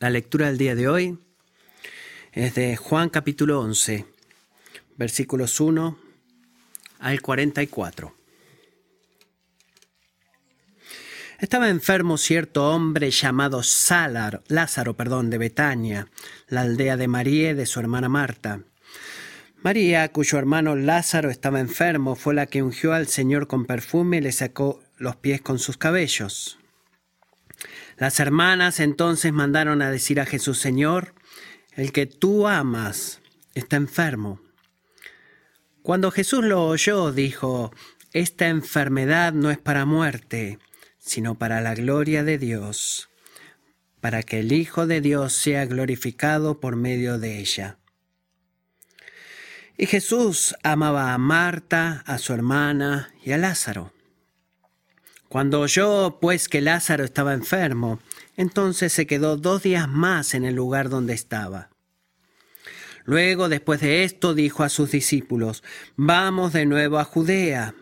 La lectura del día de hoy es de Juan capítulo 11, versículos 1 al 44. Estaba enfermo cierto hombre llamado Salar, Lázaro, perdón, de Betania, la aldea de María y de su hermana Marta. María, cuyo hermano Lázaro estaba enfermo, fue la que ungió al Señor con perfume y le sacó los pies con sus cabellos. Las hermanas entonces mandaron a decir a Jesús, Señor, el que tú amas está enfermo. Cuando Jesús lo oyó, dijo, Esta enfermedad no es para muerte, sino para la gloria de Dios, para que el Hijo de Dios sea glorificado por medio de ella. Y Jesús amaba a Marta, a su hermana y a Lázaro. Cuando oyó pues que Lázaro estaba enfermo, entonces se quedó dos días más en el lugar donde estaba. Luego, después de esto, dijo a sus discípulos, Vamos de nuevo a Judea.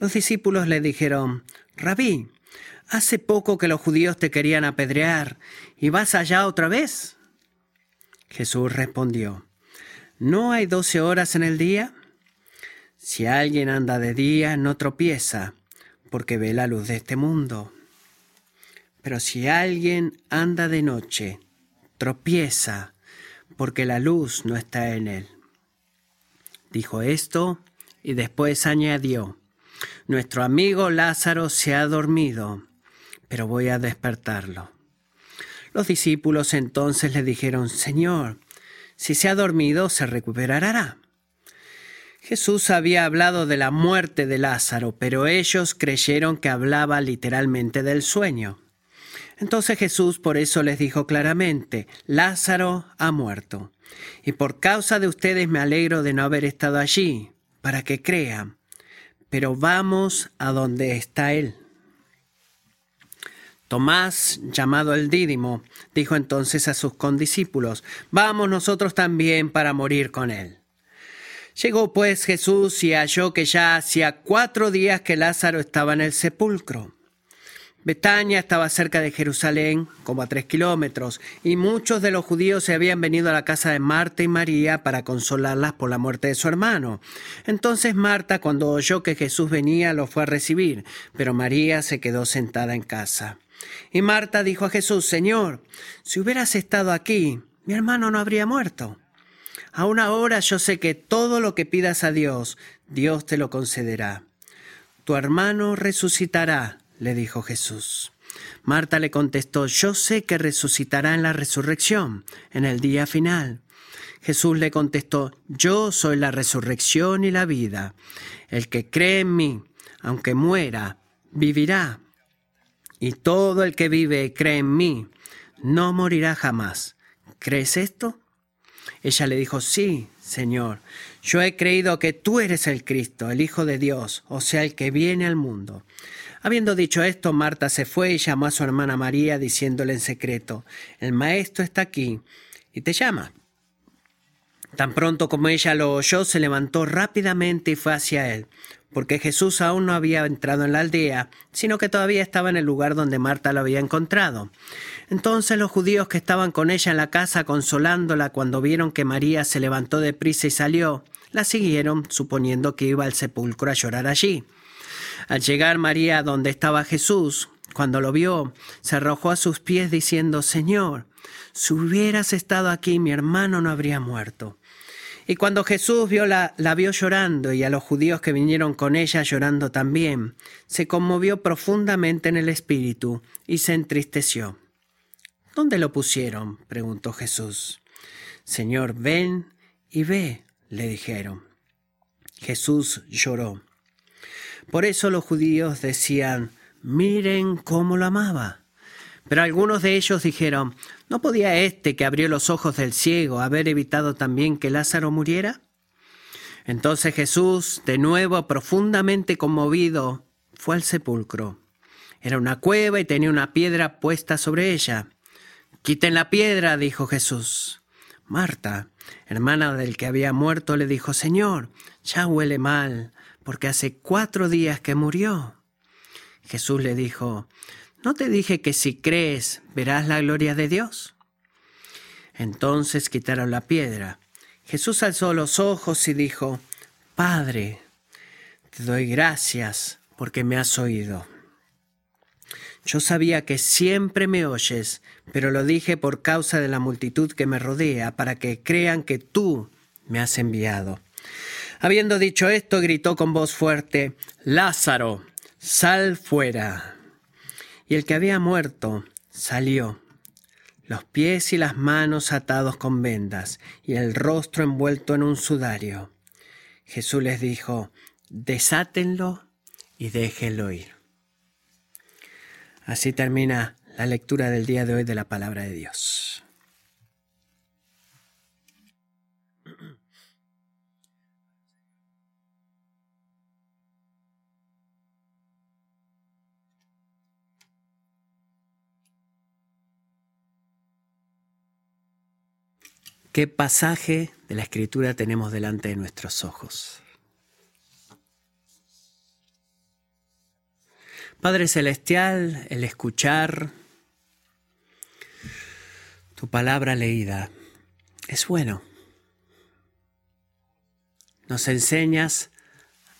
Los discípulos le dijeron, Rabí, hace poco que los judíos te querían apedrear, ¿y vas allá otra vez? Jesús respondió, ¿no hay doce horas en el día? Si alguien anda de día, no tropieza porque ve la luz de este mundo. Pero si alguien anda de noche, tropieza, porque la luz no está en él. Dijo esto y después añadió, Nuestro amigo Lázaro se ha dormido, pero voy a despertarlo. Los discípulos entonces le dijeron, Señor, si se ha dormido, se recuperará. Jesús había hablado de la muerte de Lázaro, pero ellos creyeron que hablaba literalmente del sueño. Entonces Jesús por eso les dijo claramente, Lázaro ha muerto, y por causa de ustedes me alegro de no haber estado allí, para que crean, pero vamos a donde está él. Tomás, llamado el Dídimo, dijo entonces a sus condiscípulos, Vamos nosotros también para morir con él. Llegó pues Jesús y halló que ya hacía cuatro días que Lázaro estaba en el sepulcro. Betania estaba cerca de Jerusalén, como a tres kilómetros, y muchos de los judíos se habían venido a la casa de Marta y María para consolarlas por la muerte de su hermano. Entonces Marta, cuando oyó que Jesús venía, lo fue a recibir, pero María se quedó sentada en casa. Y Marta dijo a Jesús, Señor, si hubieras estado aquí, mi hermano no habría muerto. Aún ahora yo sé que todo lo que pidas a Dios, Dios te lo concederá. Tu hermano resucitará, le dijo Jesús. Marta le contestó, yo sé que resucitará en la resurrección, en el día final. Jesús le contestó, yo soy la resurrección y la vida. El que cree en mí, aunque muera, vivirá. Y todo el que vive y cree en mí, no morirá jamás. ¿Crees esto? Ella le dijo, sí, Señor, yo he creído que tú eres el Cristo, el Hijo de Dios, o sea, el que viene al mundo. Habiendo dicho esto, Marta se fue y llamó a su hermana María, diciéndole en secreto, el Maestro está aquí y te llama. Tan pronto como ella lo oyó, se levantó rápidamente y fue hacia él porque Jesús aún no había entrado en la aldea, sino que todavía estaba en el lugar donde Marta lo había encontrado. Entonces los judíos que estaban con ella en la casa consolándola cuando vieron que María se levantó de prisa y salió, la siguieron, suponiendo que iba al sepulcro a llorar allí. Al llegar María donde estaba Jesús, cuando lo vio, se arrojó a sus pies diciendo, Señor, si hubieras estado aquí mi hermano no habría muerto. Y cuando Jesús vio la, la vio llorando y a los judíos que vinieron con ella llorando también, se conmovió profundamente en el espíritu y se entristeció. ¿Dónde lo pusieron? preguntó Jesús. Señor, ven y ve, le dijeron. Jesús lloró. Por eso los judíos decían, miren cómo lo amaba. Pero algunos de ellos dijeron, ¿no podía éste que abrió los ojos del ciego haber evitado también que Lázaro muriera? Entonces Jesús, de nuevo profundamente conmovido, fue al sepulcro. Era una cueva y tenía una piedra puesta sobre ella. Quiten la piedra, dijo Jesús. Marta, hermana del que había muerto, le dijo, Señor, ya huele mal, porque hace cuatro días que murió. Jesús le dijo, ¿no te dije que si crees verás la gloria de Dios? Entonces quitaron la piedra. Jesús alzó los ojos y dijo, Padre, te doy gracias porque me has oído. Yo sabía que siempre me oyes, pero lo dije por causa de la multitud que me rodea, para que crean que tú me has enviado. Habiendo dicho esto, gritó con voz fuerte, Lázaro, sal fuera. Y el que había muerto salió, los pies y las manos atados con vendas, y el rostro envuelto en un sudario. Jesús les dijo, desátenlo y déjenlo ir. Así termina la lectura del día de hoy de la palabra de Dios. ¿Qué pasaje de la escritura tenemos delante de nuestros ojos? Padre Celestial, el escuchar tu palabra leída es bueno. Nos enseñas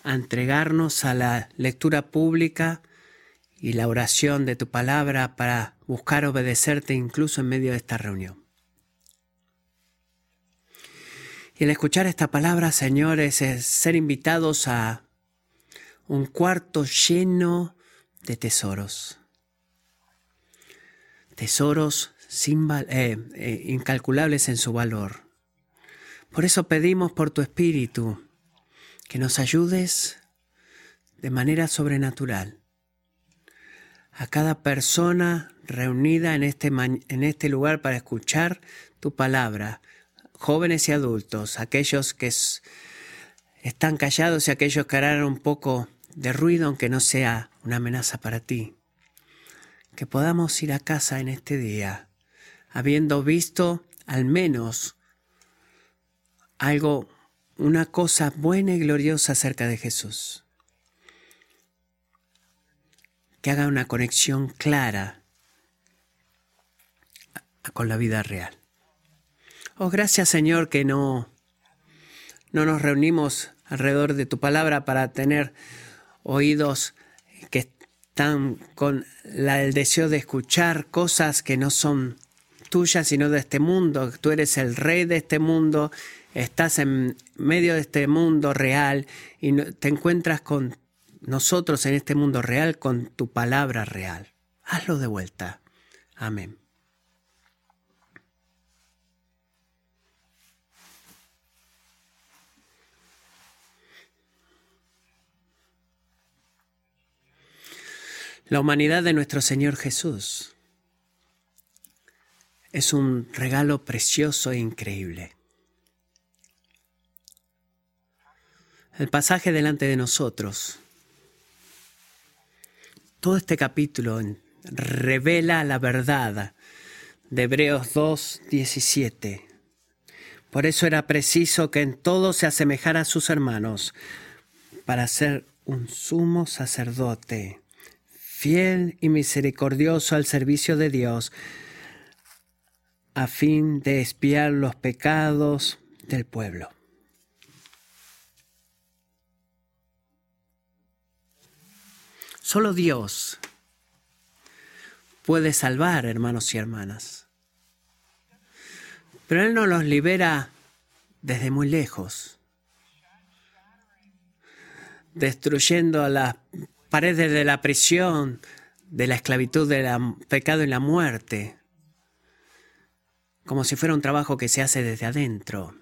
a entregarnos a la lectura pública y la oración de tu palabra para buscar obedecerte incluso en medio de esta reunión. Y el escuchar esta palabra, Señor, es ser invitados a un cuarto lleno de tesoros. Tesoros eh, eh, incalculables en su valor. Por eso pedimos por tu Espíritu que nos ayudes de manera sobrenatural a cada persona reunida en este, en este lugar para escuchar tu palabra, jóvenes y adultos, aquellos que están callados y aquellos que harán un poco de ruido aunque no sea una amenaza para ti. Que podamos ir a casa en este día, habiendo visto al menos algo, una cosa buena y gloriosa acerca de Jesús. Que haga una conexión clara con la vida real. Oh, gracias Señor que no, no nos reunimos alrededor de tu palabra para tener oídos están con el deseo de escuchar cosas que no son tuyas, sino de este mundo. Tú eres el rey de este mundo, estás en medio de este mundo real y te encuentras con nosotros en este mundo real con tu palabra real. Hazlo de vuelta. Amén. La humanidad de nuestro Señor Jesús es un regalo precioso e increíble. El pasaje delante de nosotros, todo este capítulo revela la verdad de Hebreos 2, 17. Por eso era preciso que en todo se asemejara a sus hermanos para ser un sumo sacerdote fiel y misericordioso al servicio de Dios, a fin de espiar los pecados del pueblo. Solo Dios puede salvar, hermanos y hermanas. Pero Él no los libera desde muy lejos, destruyendo a las paredes de la prisión, de la esclavitud, del pecado y la muerte, como si fuera un trabajo que se hace desde adentro.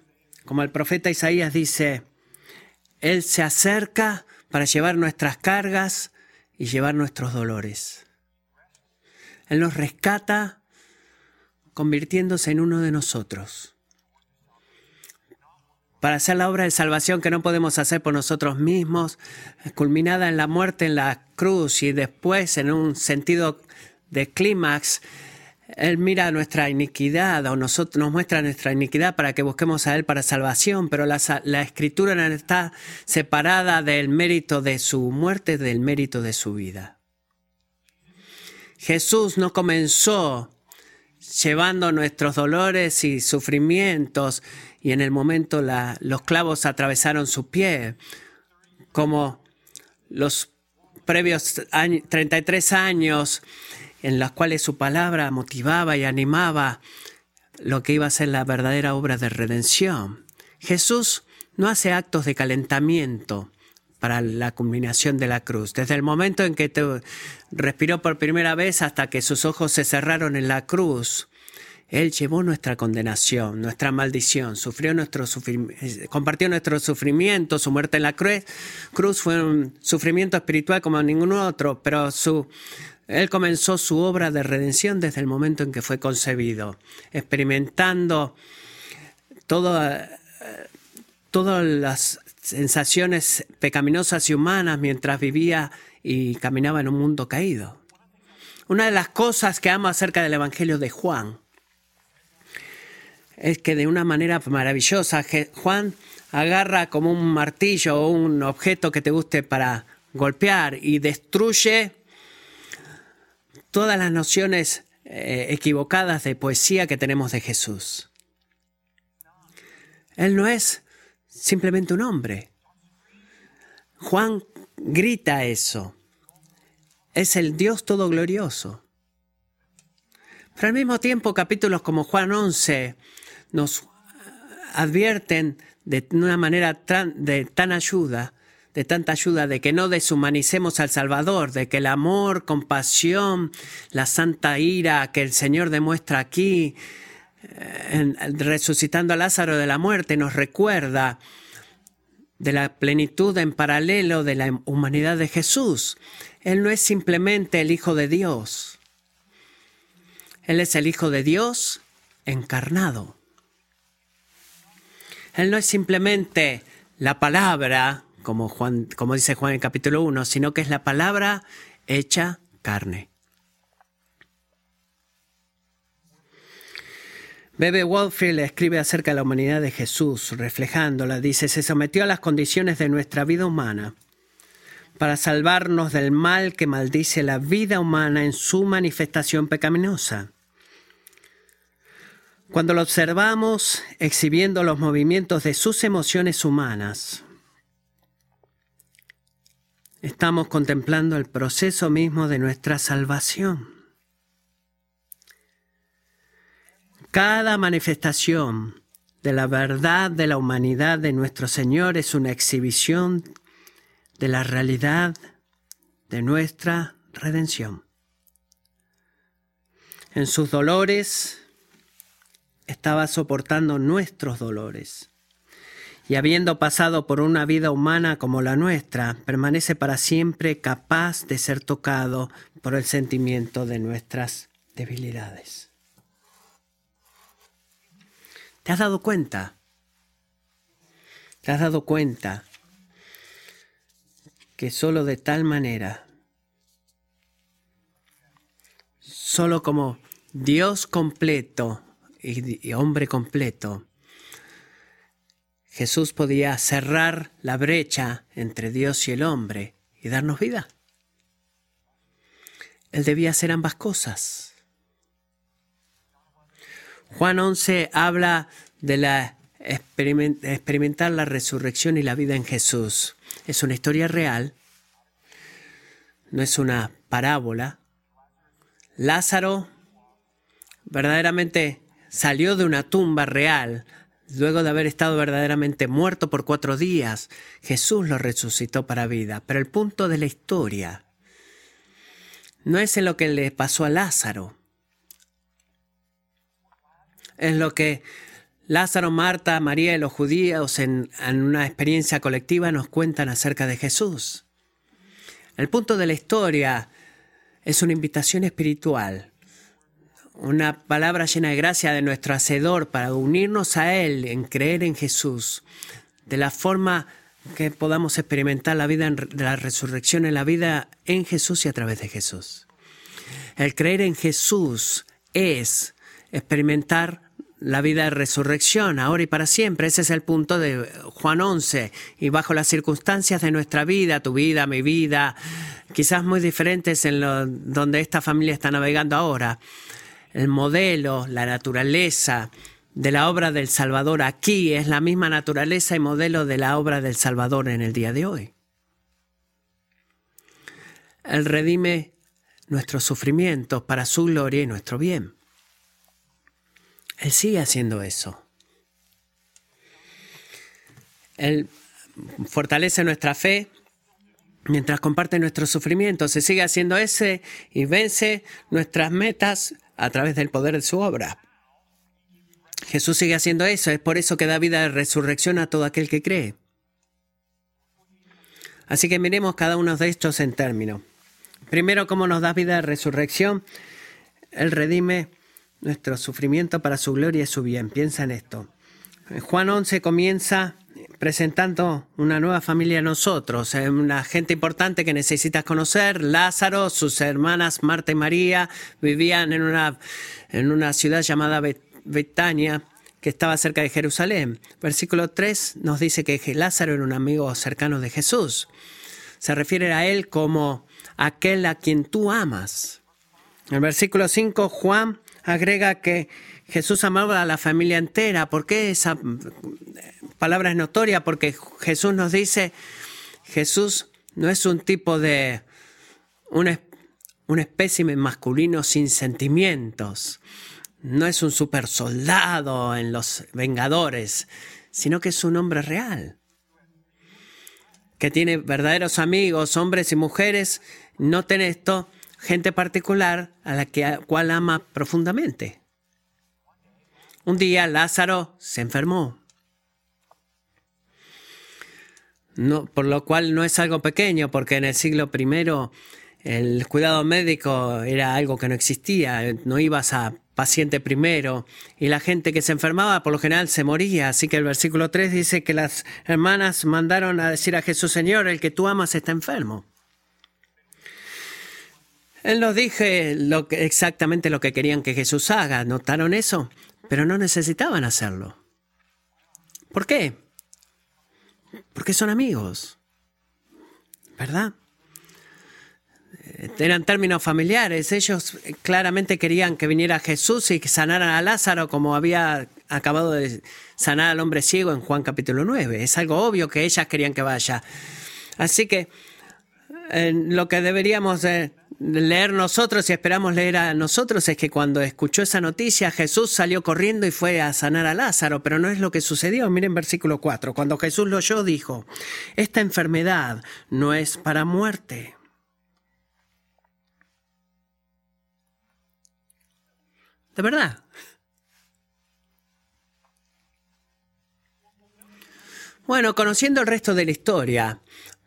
Como el profeta Isaías dice, Él se acerca para llevar nuestras cargas y llevar nuestros dolores. Él nos rescata convirtiéndose en uno de nosotros para hacer la obra de salvación que no podemos hacer por nosotros mismos, culminada en la muerte en la cruz y después en un sentido de clímax, Él mira nuestra iniquidad o nosotros, nos muestra nuestra iniquidad para que busquemos a Él para salvación, pero la, la escritura no está separada del mérito de su muerte, del mérito de su vida. Jesús no comenzó llevando nuestros dolores y sufrimientos y en el momento los clavos atravesaron su pie, como los previos 33 años en los cuales su palabra motivaba y animaba lo que iba a ser la verdadera obra de redención. Jesús no hace actos de calentamiento para la culminación de la cruz. Desde el momento en que te respiró por primera vez hasta que sus ojos se cerraron en la cruz, Él llevó nuestra condenación, nuestra maldición, sufrió nuestro compartió nuestro sufrimiento, su muerte en la cruz, cruz fue un sufrimiento espiritual como ningún otro, pero su, Él comenzó su obra de redención desde el momento en que fue concebido, experimentando todas las sensaciones pecaminosas y humanas mientras vivía y caminaba en un mundo caído. Una de las cosas que amo acerca del Evangelio de Juan es que de una manera maravillosa Juan agarra como un martillo o un objeto que te guste para golpear y destruye todas las nociones eh, equivocadas de poesía que tenemos de Jesús. Él no es simplemente un hombre. Juan grita eso. Es el Dios todo glorioso. Pero al mismo tiempo capítulos como Juan 11 nos advierten de una manera de tan ayuda, de tanta ayuda, de que no deshumanicemos al Salvador, de que el amor, compasión, la santa ira que el Señor demuestra aquí, resucitando a Lázaro de la muerte, nos recuerda de la plenitud en paralelo de la humanidad de Jesús. Él no es simplemente el Hijo de Dios. Él es el Hijo de Dios encarnado. Él no es simplemente la palabra, como, Juan, como dice Juan en el capítulo 1, sino que es la palabra hecha carne. Bebe Walfield escribe acerca de la humanidad de Jesús, reflejándola. Dice, se sometió a las condiciones de nuestra vida humana para salvarnos del mal que maldice la vida humana en su manifestación pecaminosa. Cuando lo observamos exhibiendo los movimientos de sus emociones humanas, estamos contemplando el proceso mismo de nuestra salvación. Cada manifestación de la verdad de la humanidad de nuestro Señor es una exhibición de la realidad de nuestra redención. En sus dolores estaba soportando nuestros dolores y habiendo pasado por una vida humana como la nuestra, permanece para siempre capaz de ser tocado por el sentimiento de nuestras debilidades. ¿Te has dado cuenta? ¿Te has dado cuenta que solo de tal manera, solo como Dios completo y, hombre completo, Jesús podía cerrar la brecha entre Dios y el hombre y darnos vida. Él debía hacer ambas cosas. Juan 11 habla de la experimentar la resurrección y la vida en Jesús. Es una historia real, no es una parábola. Lázaro verdaderamente salió de una tumba real luego de haber estado verdaderamente muerto por cuatro días. Jesús lo resucitó para vida. Pero el punto de la historia no es en lo que le pasó a Lázaro es lo que Lázaro, Marta, María y los judíos en, una experiencia colectiva nos cuentan acerca de Jesús. El punto de la historia es una invitación espiritual, una palabra llena de gracia de nuestro Hacedor para unirnos a Él en creer en Jesús, de la forma que podamos experimentar la vida de la resurrección en la vida en Jesús y a través de Jesús. El creer en Jesús es experimentar la vida de resurrección, ahora y para siempre. Ese es el punto de Juan 11. Y bajo las circunstancias de nuestra vida, tu vida, mi vida, quizás muy diferentes en lo, donde esta familia está navegando ahora, el modelo, la naturaleza de la obra del Salvador aquí es la misma naturaleza y modelo de la obra del Salvador en el día de hoy. Él redime nuestros sufrimientos para su gloria y nuestro bien. Él sigue haciendo eso. Él fortalece nuestra fe mientras comparte nuestros sufrimientos. Se sigue haciendo ese y vence nuestras metas a través del poder de su obra. Jesús sigue haciendo eso. Es por eso que da vida de resurrección a todo aquel que cree. Así que miremos cada uno de estos en términos. Primero, cómo nos da vida de resurrección. Él redime nuestro sufrimiento para su gloria y su bien. Piensa en esto. Juan 11 comienza presentando una nueva familia a nosotros, eh, una gente importante que necesitas conocer. Lázaro, sus hermanas Marta y María vivían en una, en una ciudad llamada Betania, que estaba cerca de Jerusalén. Versículo 3 nos dice que Lázaro era un amigo cercano de Jesús. Se refiere a él como aquel a quien tú amas. En el versículo 5, Juan agrega que Jesús amaba a la familia entera. ¿Por qué esa palabra es notoria? Porque Jesús nos dice, Jesús no es un tipo de un, un espécimen masculino sin sentimientos. No es un super soldado en los Vengadores, sino que es un hombre real, que tiene verdaderos amigos, hombres y mujeres Noten esto, gente particular a la que, cual ama profundamente. Un día Lázaro se enfermó. No, por lo cual no es algo pequeño, porque en el siglo I el cuidado médico era algo que no existía, no ibas a paciente primero, y la gente que se enfermaba por lo general se moría, así que el versículo 3 dice que las hermanas mandaron a decir a Jesús, Señor, el que tú amas está enfermo. Nos dije exactamente lo que querían que Jesús haga. ¿Notaron eso? Pero no necesitaban hacerlo. ¿Por qué? Porque son amigos. ¿Verdad? Eran términos familiares. Ellos claramente querían que viniera Jesús y que sanaran a Lázaro como había acabado de sanar al hombre ciego en Juan capítulo 9. Es algo obvio que ellas querían que vaya. Así que eh, lo que deberíamos de leer nosotros y esperamos leer a nosotros es que cuando escuchó esa noticia Jesús salió corriendo y fue a sanar a Lázaro, pero no es lo que sucedió. Miren versículo 4. Cuando Jesús lo oyó dijo, esta enfermedad no es para muerte. De verdad. Bueno, conociendo el resto de la historia,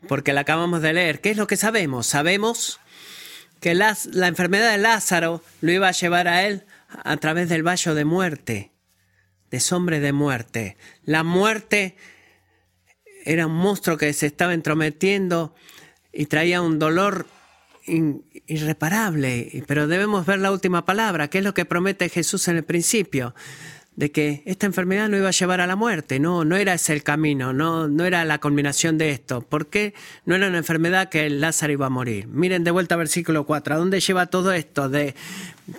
porque la acabamos de leer, ¿qué es lo que sabemos? Sabemos que la, enfermedad de Lázaro lo iba a llevar a él a través del valle de muerte, de sombra de muerte. La muerte era un monstruo que se estaba entrometiendo y traía un dolor irreparable. Pero debemos ver la última palabra, que es lo que promete Jesús en el principio de que esta enfermedad no iba a llevar a la muerte, no, no era ese el camino, no, no era la combinación de esto. ¿Por qué no era una enfermedad que Lázaro iba a morir? Miren de vuelta al versículo 4, ¿a dónde lleva todo esto? De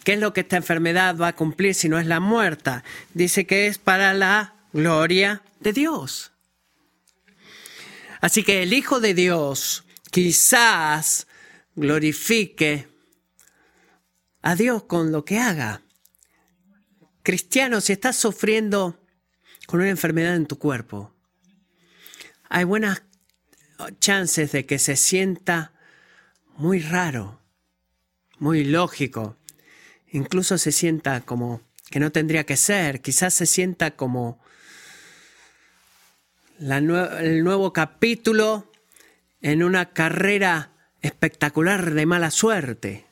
qué es lo que esta enfermedad va a cumplir si no es la muerta. Dice que es para la gloria de Dios. Así que el Hijo de Dios quizás glorifique a Dios con lo que haga. Cristiano, si estás sufriendo con una enfermedad en tu cuerpo, hay buenas chances de que se sienta muy raro, muy lógico, incluso se sienta como que no tendría que ser, quizás se sienta como el nuevo capítulo en una carrera espectacular de mala suerte.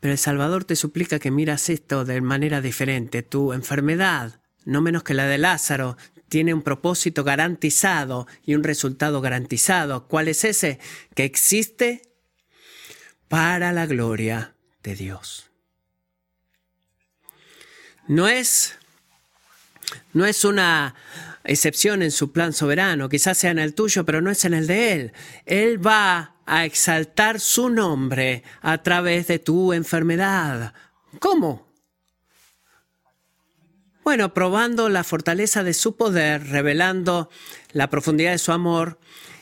Pero el Salvador te suplica que miras esto de manera diferente. Tu enfermedad, no menos que la de Lázaro, tiene un propósito garantizado y un resultado garantizado. ¿Cuál es ese? Que existe para la gloria de Dios. no es, no es una excepción en su plan soberano, quizás sea en el tuyo, pero no es en el de Él. Él va a exaltar su nombre a través de tu enfermedad. ¿Cómo? Bueno, probando la fortaleza de su poder, revelando la profundidad de su amor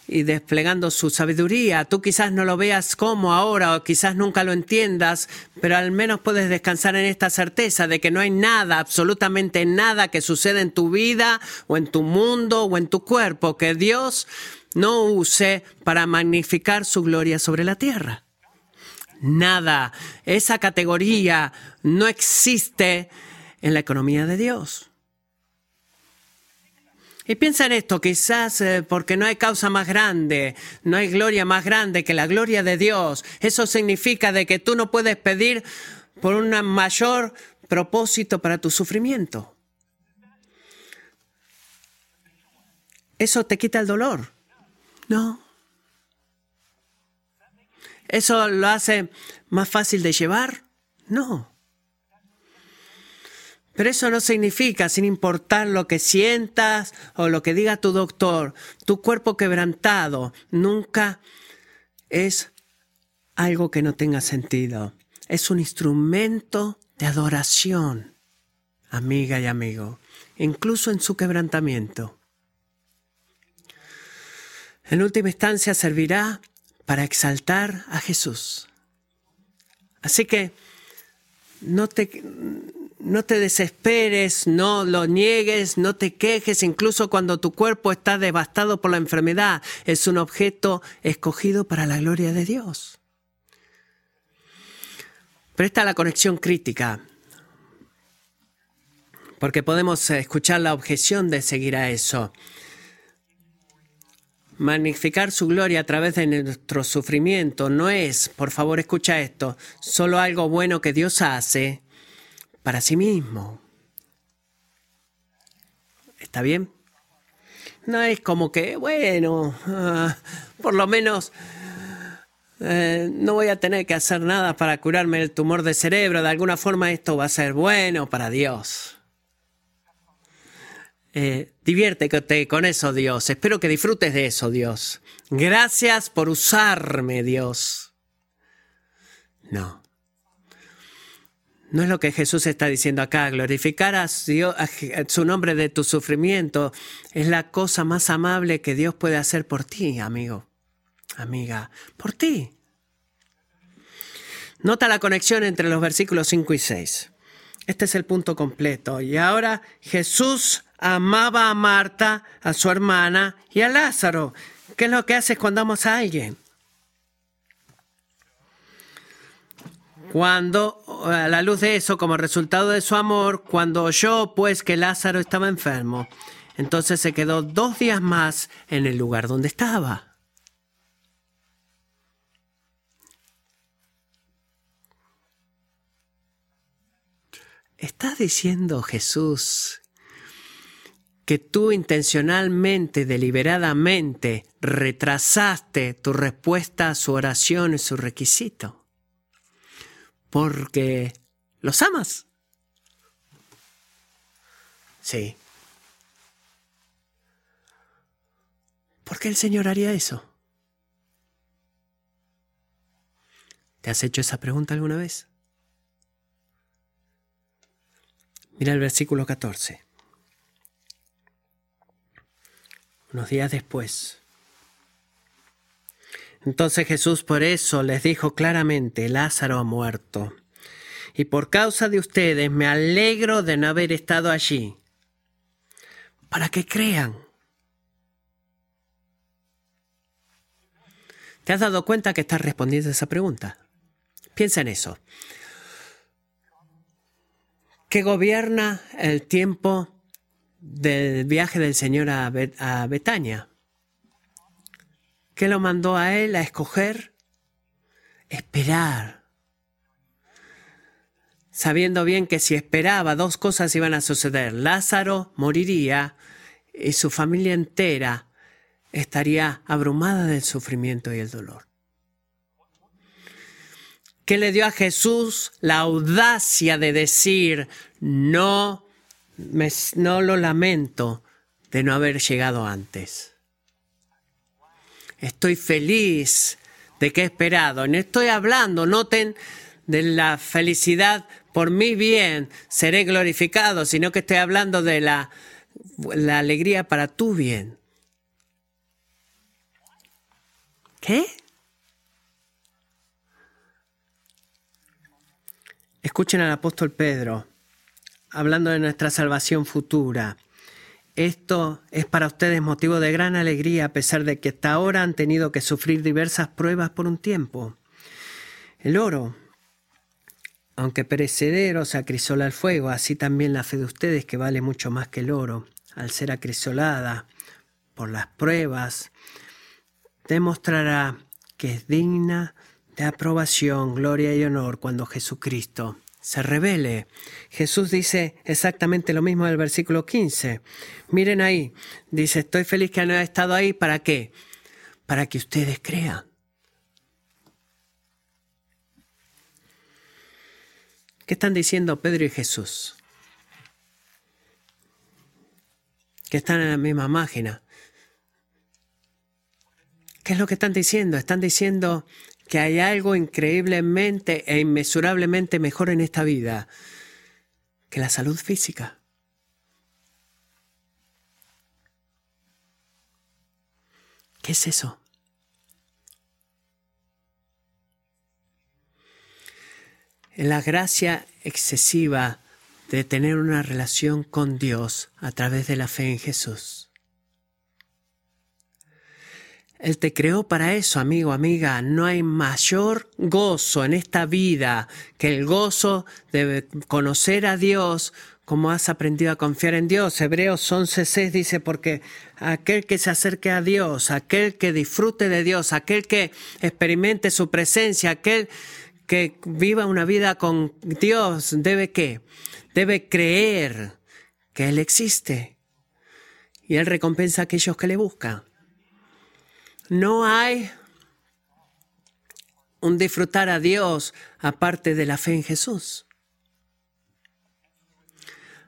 y desplegando su sabiduría. Tú quizás no lo veas como ahora o quizás nunca lo entiendas, pero al menos puedes descansar en esta certeza de que no hay nada, absolutamente nada que suceda en tu vida o en tu mundo o en tu cuerpo que Dios no use para magnificar su gloria sobre la tierra. Nada. Esa categoría no existe en la economía de Dios. Y piensa en esto, quizás eh, porque no hay causa más grande, no hay gloria más grande que la gloria de Dios. Eso significa de que tú no puedes pedir por un mayor propósito para tu sufrimiento. ¿Eso te quita el dolor? No. ¿Eso lo hace más fácil de llevar? No. Pero eso no significa, sin importar lo que sientas o lo que diga tu doctor, tu cuerpo quebrantado nunca es algo que no tenga sentido. Es un instrumento de adoración, amiga y amigo, incluso en su quebrantamiento. En última instancia servirá para exaltar a Jesús. Así que no te, no te desesperes, no lo niegues, no te quejes, incluso cuando tu cuerpo está devastado por la enfermedad. Es un objeto escogido para la gloria de Dios. Presta la conexión crítica, porque podemos escuchar la objeción de seguir a eso. Magnificar su gloria a través de nuestro sufrimiento no es, por favor escucha esto, solo algo bueno que Dios hace para sí mismo. ¿Está bien? No es como que, bueno, ah, por lo menos eh, no voy a tener que hacer nada para curarme el tumor de cerebro. De alguna forma esto va a ser bueno para Dios. Eh, diviértete con eso, Dios. Espero que disfrutes de eso, Dios. Gracias por usarme, Dios. No. No es lo que Jesús está diciendo acá. Glorificar a, su nombre de tu sufrimiento es la cosa más amable que Dios puede hacer por ti, amigo, amiga, por ti. Nota la conexión entre los versículos 5 y 6. Este es el punto completo. Y ahora Jesús amaba a Marta, a su hermana y a Lázaro. ¿Qué es lo que haces cuando amas a alguien? Cuando, a la luz de eso, como resultado de su amor, cuando oyó pues que Lázaro estaba enfermo, entonces se quedó dos días más en el lugar donde estaba. ¿Está diciendo Jesús que tú intencionalmente, deliberadamente, retrasaste tu respuesta a su oración y su requisito? porque los amas. Sí. ¿Por qué el Señor haría eso? ¿Te has hecho esa pregunta alguna vez? Mira el versículo 14. Unos días después, entonces Jesús por eso les dijo claramente, Lázaro ha muerto. Y por causa de ustedes me alegro de no haber estado allí, para que crean. ¿Te has dado cuenta que estás respondiendo a esa pregunta? Piensa en eso. ¿Qué gobierna el tiempo del viaje del Señor a, Betania? ¿Qué lo mandó a él a escoger? Esperar. Sabiendo bien que si esperaba dos cosas iban a suceder. Lázaro moriría y su familia entera estaría abrumada del sufrimiento y el dolor. que le dio a Jesús la audacia de decir, no, no lo lamento de no haber llegado antes. Estoy feliz de que he esperado. No estoy hablando, noten, de la felicidad por mi bien, seré glorificado, sino que estoy hablando de la, la alegría para tu bien. ¿Qué? Escuchen al apóstol Pedro hablando de nuestra salvación futura. Esto es para ustedes motivo de gran alegría a pesar de que hasta ahora han tenido que sufrir diversas pruebas por un tiempo. El oro, aunque perecedero, se acrisola al fuego, así también la fe de ustedes, que vale mucho más que el oro, al ser acrisolada por las pruebas, demostrará que es digna de aprobación, gloria y honor cuando Jesucristo se revele. Jesús dice exactamente lo mismo del versículo 15. Miren ahí, dice, estoy feliz que han estado ahí, ¿para qué? Para que ustedes crean. ¿Qué están diciendo Pedro y Jesús? Que están en la misma máquina. ¿Qué es lo que están diciendo? Están diciendo que hay algo increíblemente e inmesurablemente mejor en esta vida que la salud física. ¿Qué es eso? la gracia excesiva de tener una relación con Dios a través de la fe en Jesús. Él te creó para eso, amigo, amiga. No hay mayor gozo en esta vida que el gozo de conocer a Dios como has aprendido a confiar en Dios. Hebreos 11.6 dice, porque aquel que se acerque a Dios, aquel que disfrute de Dios, aquel que experimente su presencia, aquel que viva una vida con Dios, debe qué? Debe creer que Él existe. Y Él recompensa a aquellos que le buscan. No hay un disfrutar a Dios aparte de la fe en Jesús.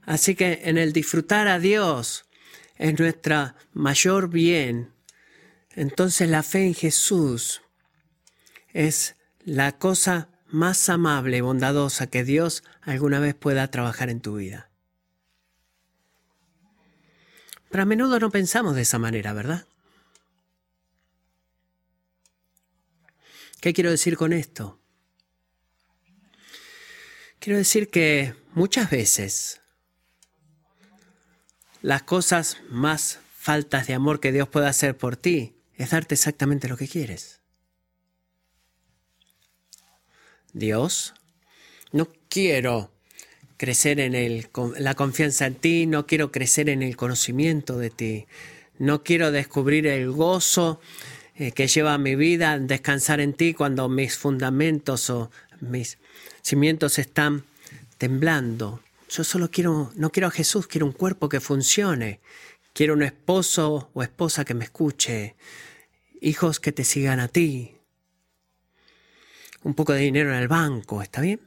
Así que en el disfrutar a Dios es nuestra mayor bien. Entonces la fe en Jesús es la cosa más amable y bondadosa que Dios alguna vez pueda trabajar en tu vida. Pero a menudo no pensamos de esa manera, ¿verdad? ¿Qué quiero decir con esto? Quiero decir que muchas veces las cosas más faltas de amor que Dios puede hacer por ti es darte exactamente lo que quieres. Dios, no quiero crecer en la confianza en ti, no quiero crecer en el conocimiento de ti, no quiero descubrir el gozo eh, que lleva mi vida, descansar en ti cuando mis fundamentos o mis cimientos están temblando. Yo solo quiero, no quiero a Jesús, quiero un cuerpo que funcione. Quiero un esposo o esposa que me escuche. Hijos que te sigan a ti. Un poco de dinero en el banco, ¿está bien?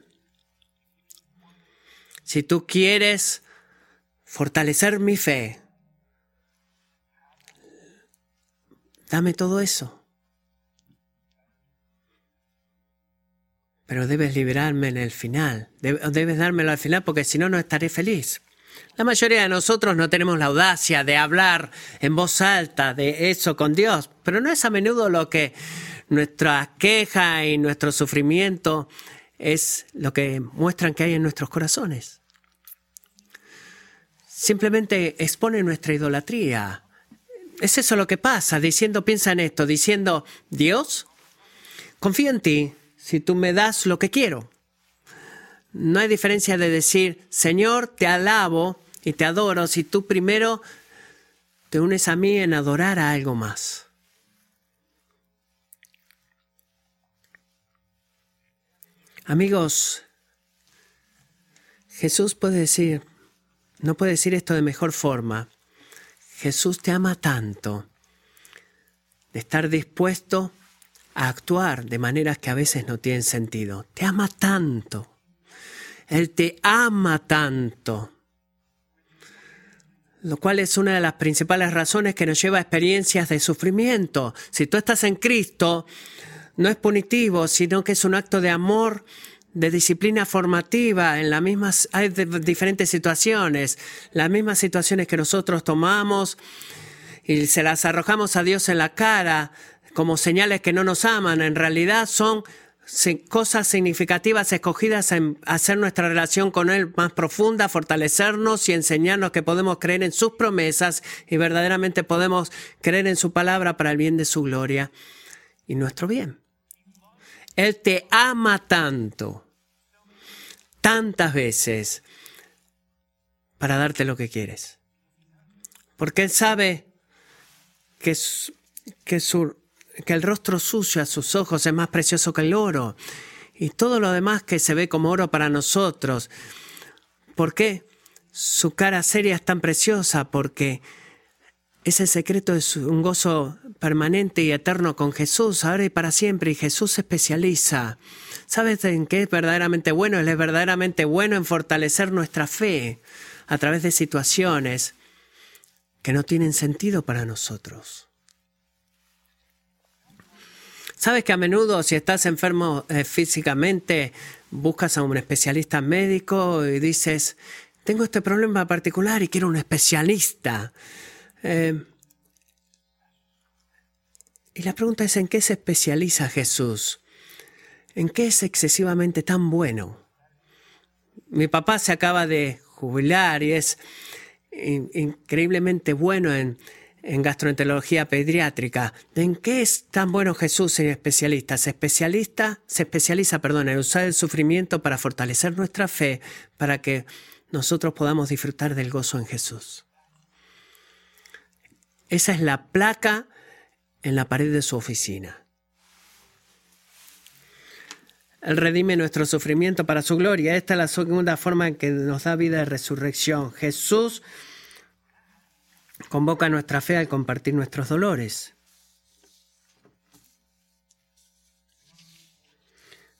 Si tú quieres fortalecer mi fe, Dame todo eso. Pero debes liberarme en el final. Debes dármelo al final porque si no, no estaré feliz. La mayoría de nosotros no tenemos la audacia de hablar en voz alta de eso con Dios, pero no es a menudo lo que nuestra queja y nuestro sufrimiento es lo que muestran que hay en nuestros corazones. Simplemente expone nuestra idolatría, es eso lo que pasa, diciendo, piensa en esto, diciendo, Dios, confío en ti si tú me das lo que quiero. No hay diferencia de decir, Señor, te alabo y te adoro si tú primero te unes a mí en adorar a algo más. Amigos, Jesús puede decir, no puede decir esto de mejor forma. Jesús te ama tanto de estar dispuesto a actuar de maneras que a veces no tienen sentido. Te ama tanto. Él te ama tanto. Lo cual es una de las principales razones que nos lleva a experiencias de sufrimiento. Si tú estás en Cristo, no es punitivo, sino que es un acto de amor, de disciplina formativa en las mismas, hay diferentes situaciones, las mismas situaciones que nosotros tomamos y se las arrojamos a Dios en la cara como señales que no nos aman, en realidad son cosas significativas escogidas en hacer nuestra relación con Él más profunda, fortalecernos y enseñarnos que podemos creer en sus promesas y verdaderamente podemos creer en su palabra para el bien de su gloria y nuestro bien. Él te ama tanto, tantas veces, para darte lo que quieres. Porque Él sabe que, que, que el rostro sucio a sus ojos es más precioso que el oro. Y todo lo demás que se ve como oro para nosotros. ¿Por qué? Su cara seria es tan preciosa porque ese secreto es un gozo permanente y eterno con Jesús, ahora y para siempre, y Jesús se especializa. ¿Sabes en qué es verdaderamente bueno? Él es verdaderamente bueno en fortalecer nuestra fe a través de situaciones que no tienen sentido para nosotros. ¿Sabes que a menudo si estás enfermo eh, físicamente, buscas a un especialista médico y dices, tengo este problema particular y quiero un especialista? Eh, y la pregunta es, ¿en qué se especializa Jesús? ¿En qué es excesivamente tan bueno? Mi papá se acaba de jubilar y es increíblemente bueno en, gastroenterología pediátrica. ¿En qué es tan bueno Jesús en especialista? Se, especialista, se especializa perdón, en usar el sufrimiento para fortalecer nuestra fe, para que nosotros podamos disfrutar del gozo en Jesús. Esa es la placa en la pared de su oficina. Él redime nuestro sufrimiento para su gloria. Esta es la segunda forma en que nos da vida de resurrección. Jesús convoca nuestra fe al compartir nuestros dolores.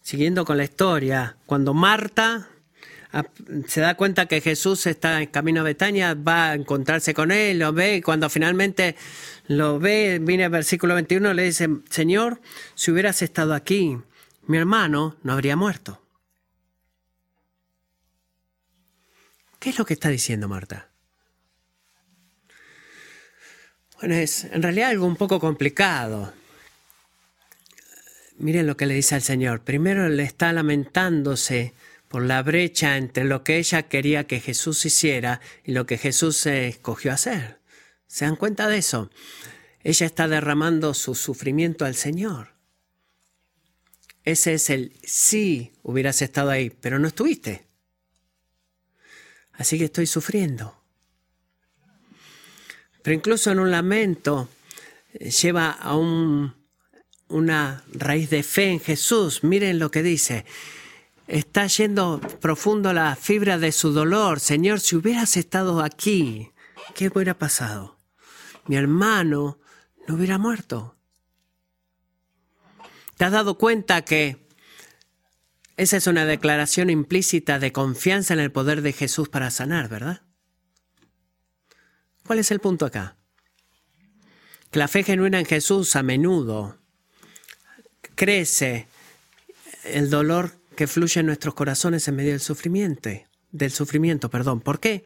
Siguiendo con la historia, cuando Marta se da cuenta que Jesús está en camino a Betania, va a encontrarse con él, lo ve, y cuando finalmente lo ve, viene al versículo 21, le dice, Señor, si hubieras estado aquí, mi hermano no habría muerto. ¿Qué es lo que está diciendo Marta? Bueno, es en realidad algo un poco complicado. Miren lo que le dice al Señor. Primero le está lamentándose por la brecha entre lo que ella quería que Jesús hiciera y lo que Jesús escogió hacer. ¿Se dan cuenta de eso? Ella está derramando su sufrimiento al Señor. Ese es el sí hubieras estado ahí, pero no estuviste. Así que estoy sufriendo. Pero incluso en un lamento eh, lleva a un, una raíz de fe en Jesús. Miren lo que dice está yendo profundo la fibra de su dolor. Señor, si hubieras estado aquí, ¿qué hubiera pasado? Mi hermano no hubiera muerto. ¿Te has dado cuenta que esa es una declaración implícita de confianza en el poder de Jesús para sanar, verdad? ¿Cuál es el punto acá? Que la fe genuina en Jesús a menudo crece el dolor que fluye en nuestros corazones en medio del sufrimiento, del sufrimiento, perdón. ¿Por qué?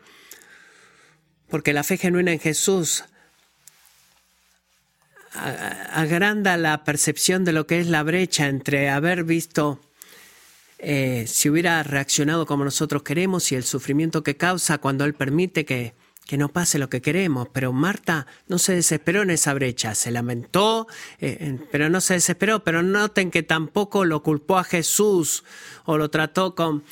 Porque la fe genuina en Jesús agranda la percepción de lo que es la brecha entre haber visto eh, si hubiera reaccionado como nosotros queremos y el sufrimiento que causa cuando Él permite que que no pase lo que queremos. Pero Marta no se desesperó en esa brecha, se lamentó, eh, pero no se desesperó. Pero noten que tampoco lo culpó a Jesús o lo trató con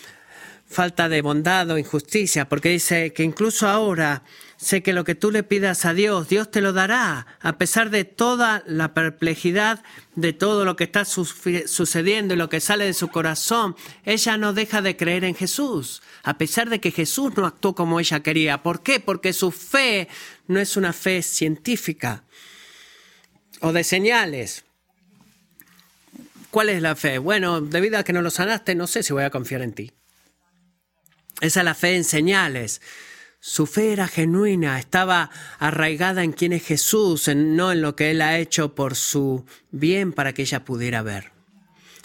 falta de bondad o injusticia, porque dice que incluso ahora sé que lo que tú le pidas a Dios, Dios te lo dará, a pesar de toda la perplejidad, de todo lo que está sucediendo y lo que sale de su corazón. Ella no deja de creer en Jesús, a pesar de que Jesús no actuó como ella quería. ¿Por qué? Porque su fe no es una fe científica o de señales. ¿Cuál es la fe? Bueno, debido a que no lo sanaste, no sé si voy a confiar en ti. Esa es la fe en señales. Su fe era genuina, estaba arraigada en quién es Jesús, no en lo que Él ha hecho por su bien para que ella pudiera ver.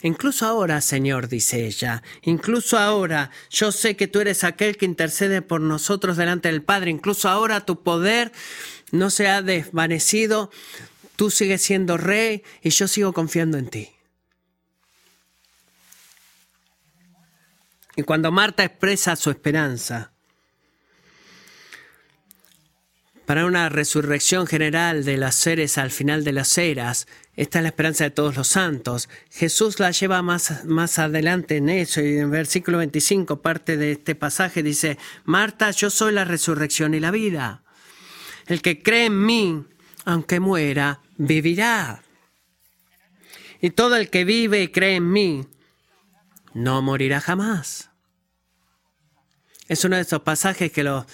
Incluso ahora, Señor, dice ella, incluso ahora, yo sé que tú eres aquel que intercede por nosotros delante del Padre, incluso ahora tu poder no se ha desvanecido, tú sigues siendo rey y yo sigo confiando en ti. Y cuando Marta expresa su esperanza para una resurrección general de las seres al final de las eras, esta es la esperanza de todos los santos. Jesús la lleva más, más adelante en eso y en versículo 25, parte de este pasaje, dice, Marta, yo soy la resurrección y la vida. El que cree en mí, aunque muera, vivirá. Y todo el que vive y cree en mí, no morirá jamás. Es uno de esos pasajes que los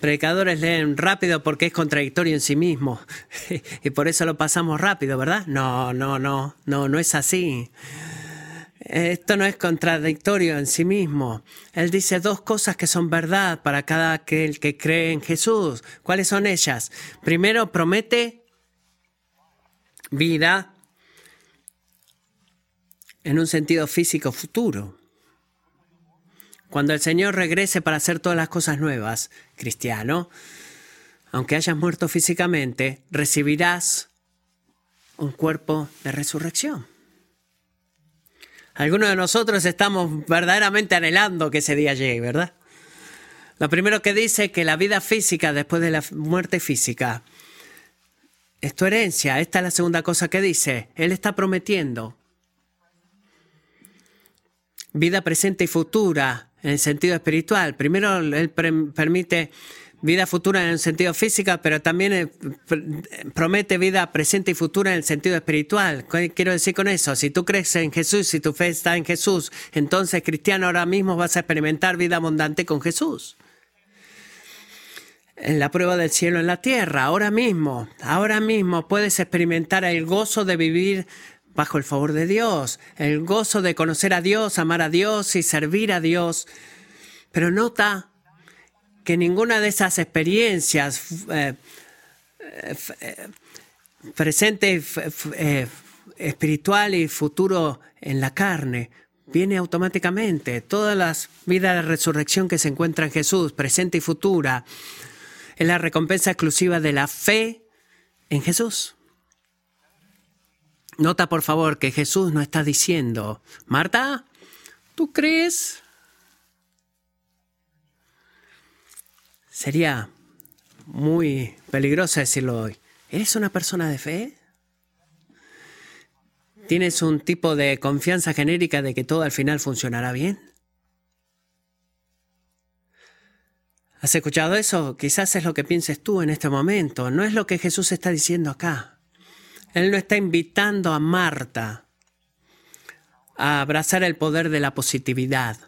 predicadores leen rápido porque es contradictorio en sí mismo. y por eso lo pasamos rápido, ¿verdad? No, no, no, no, no es así. Esto no es contradictorio en sí mismo. Él dice dos cosas que son verdad para cada aquel que cree en Jesús. ¿Cuáles son ellas? Primero, promete vida en un sentido físico futuro. Cuando el Señor regrese para hacer todas las cosas nuevas, cristiano, aunque hayas muerto físicamente, recibirás un cuerpo de resurrección. Algunos de nosotros estamos verdaderamente anhelando que ese día llegue, ¿verdad? Lo primero que dice es que la vida física después de la muerte física es tu herencia. Esta es la segunda cosa que dice. Él está prometiendo vida presente y futura en el sentido espiritual. Primero, Él permite vida futura en el sentido físico, pero también eh, promete vida presente y futura en el sentido espiritual. ¿Qué quiero decir con eso? Si tú crees en Jesús, si tu fe está en Jesús, entonces cristiano ahora mismo vas a experimentar vida abundante con Jesús. En la prueba del cielo en la tierra, ahora mismo, ahora mismo puedes experimentar el gozo de vivir bajo el favor de Dios, el gozo de conocer a Dios, amar a Dios y servir a Dios. Pero nota que ninguna de esas experiencias eh, eh, presente, eh, espiritual y futuro en la carne viene automáticamente. Todas las vidas de resurrección que se encuentra en Jesús, presente y futura, es la recompensa exclusiva de la fe en Jesús. Nota por favor que Jesús no está diciendo, Marta, ¿tú crees? Sería muy peligroso decirlo hoy. ¿Eres una persona de fe? ¿Tienes un tipo de confianza genérica de que todo al final funcionará bien? ¿Has escuchado eso? Quizás es lo que pienses tú en este momento. No es lo que Jesús está diciendo acá. Él no está invitando a Marta a abrazar el poder de la positividad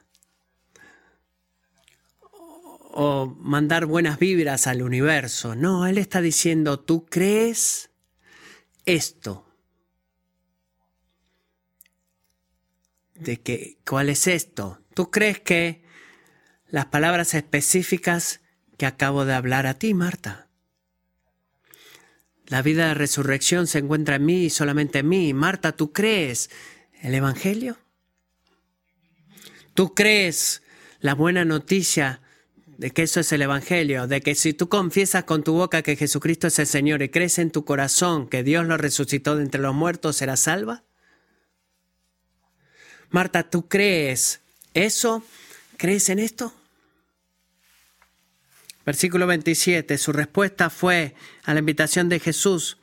o mandar buenas vibras al universo. No, Él está diciendo, tú crees esto. ¿De que, cuál es esto? ¿Tú crees que las palabras específicas que acabo de hablar a ti, Marta? La vida de resurrección se encuentra en mí y solamente en mí. Marta, ¿tú crees el Evangelio? ¿Tú crees la buena noticia de que eso es el Evangelio? De que si tú confiesas con tu boca que Jesucristo es el Señor y crees en tu corazón que Dios lo resucitó de entre los muertos, serás salva? Marta, ¿tú crees eso? ¿Crees en esto? Versículo 27, su respuesta fue a la invitación de Jesús.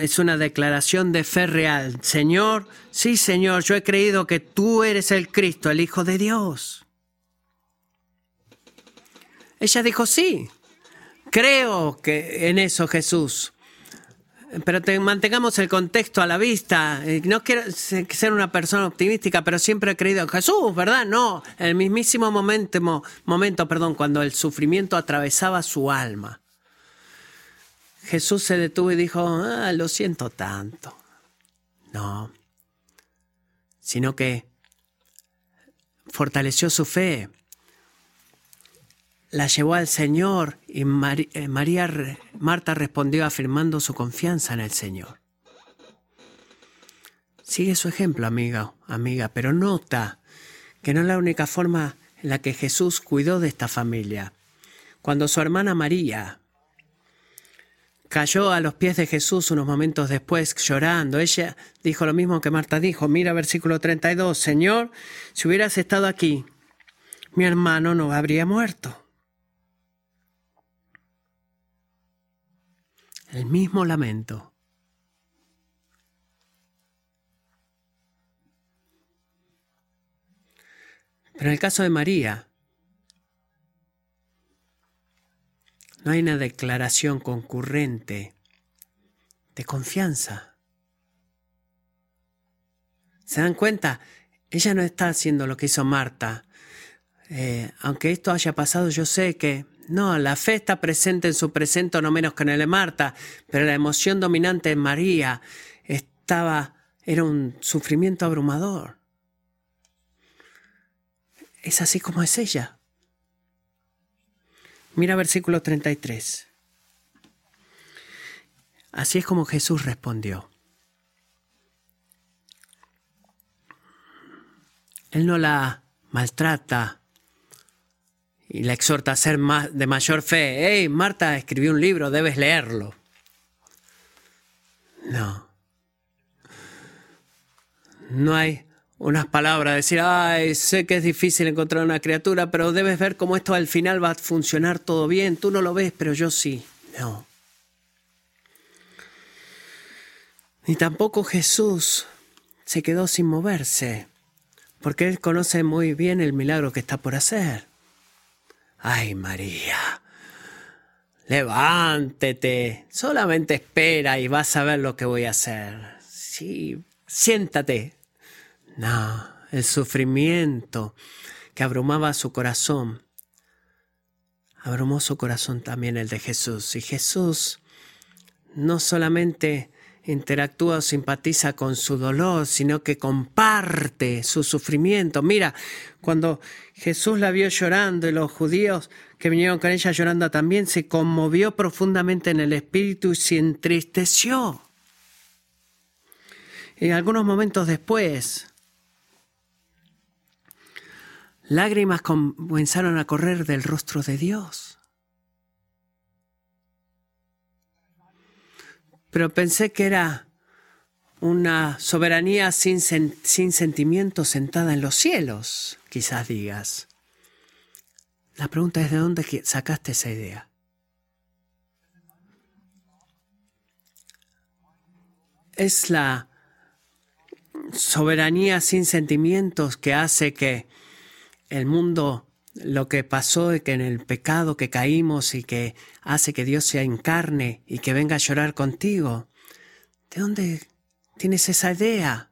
Es una declaración de fe real. Señor, sí Señor, yo he creído que tú eres el Cristo, el Hijo de Dios. Ella dijo, sí, creo que en eso Jesús. Pero mantengamos el contexto a la vista. Eh, no quiero ser una persona optimística, pero siempre he creído en Jesús, ¿verdad? No, en el mismísimo momento, momento perdón, cuando el sufrimiento atravesaba su alma. Jesús se detuvo y dijo, ah, lo siento tanto. No, sino que fortaleció su fe, la llevó al Señor y eh, María, Marta respondió afirmando su confianza en el Señor. Sigue su ejemplo, amiga, amiga, pero nota que no es la única forma en la que Jesús cuidó de esta familia. Cuando su hermana María cayó a los pies de Jesús unos momentos después llorando, ella dijo lo mismo que Marta dijo. Mira versículo 32, Señor, si hubieras estado aquí, mi hermano no habría muerto. El mismo lamento. Pero en el caso de María, no hay una declaración concurrente de confianza. ¿Se dan cuenta? Ella no está haciendo lo que hizo Marta. Eh, aunque esto haya pasado, yo sé que no, la fe está presente en su presente no menos que en el de Marta, pero la emoción dominante en María estaba, era un sufrimiento abrumador. Es así como es ella. Mira versículo 33. Así es como Jesús respondió. Él no la maltrata y la exhorta a ser más, de mayor fe. Hey, Marta escribió un libro, debes leerlo. No. No hay unas palabras, decir, ay, sé que es difícil encontrar una criatura, pero debes ver cómo esto al final va a funcionar todo bien. Tú no lo ves, pero yo sí. No. Ni tampoco Jesús se quedó sin moverse, porque Él conoce muy bien el milagro que está por hacer. Ay, María, levántate, solamente espera y vas a ver lo que voy a hacer. Sí, siéntate. No, el sufrimiento que abrumaba su corazón, abrumó su corazón también el de Jesús. Y Jesús no solamente interactúa o simpatiza con su dolor, sino que comparte su sufrimiento. Mira, cuando Jesús la vio llorando y los judíos que vinieron con ella llorando también, se conmovió profundamente en el espíritu y se entristeció. Y algunos momentos después, lágrimas comenzaron a correr del rostro de Dios. Pero pensé que era una soberanía sin, sin sentimiento sentada en los cielos, quizás digas. La pregunta es de dónde sacaste esa idea. Es la soberanía sin sentimientos que hace que el mundo lo que pasó es que en el pecado que caímos y que hace que Dios sea encarne y que venga a llorar contigo. ¿De dónde tienes esa idea?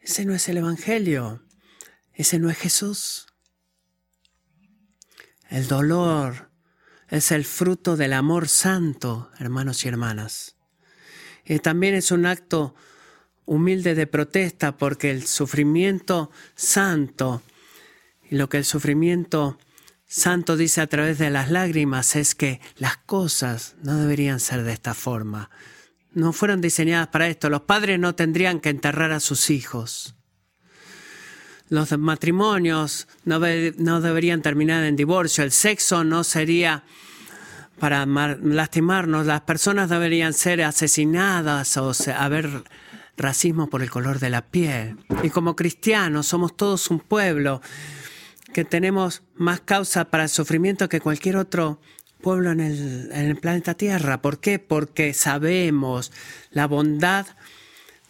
Ese no es el Evangelio. Ese no es Jesús. El dolor es el fruto del amor santo, hermanos y hermanas. Y también es un acto humilde de protesta porque el sufrimiento santo y lo que el sufrimiento santo dice a través de las lágrimas es que las cosas no deberían ser de esta forma. No fueron diseñadas para esto. Los padres no tendrían que enterrar a sus hijos. Los matrimonios no, deberían terminar en divorcio. El sexo no sería para lastimarnos. Las personas deberían ser asesinadas o haber racismo por el color de la piel. Y como cristianos somos todos un pueblo que tenemos más causa para el sufrimiento que cualquier otro pueblo en el, planeta Tierra. ¿Por qué? Porque sabemos la bondad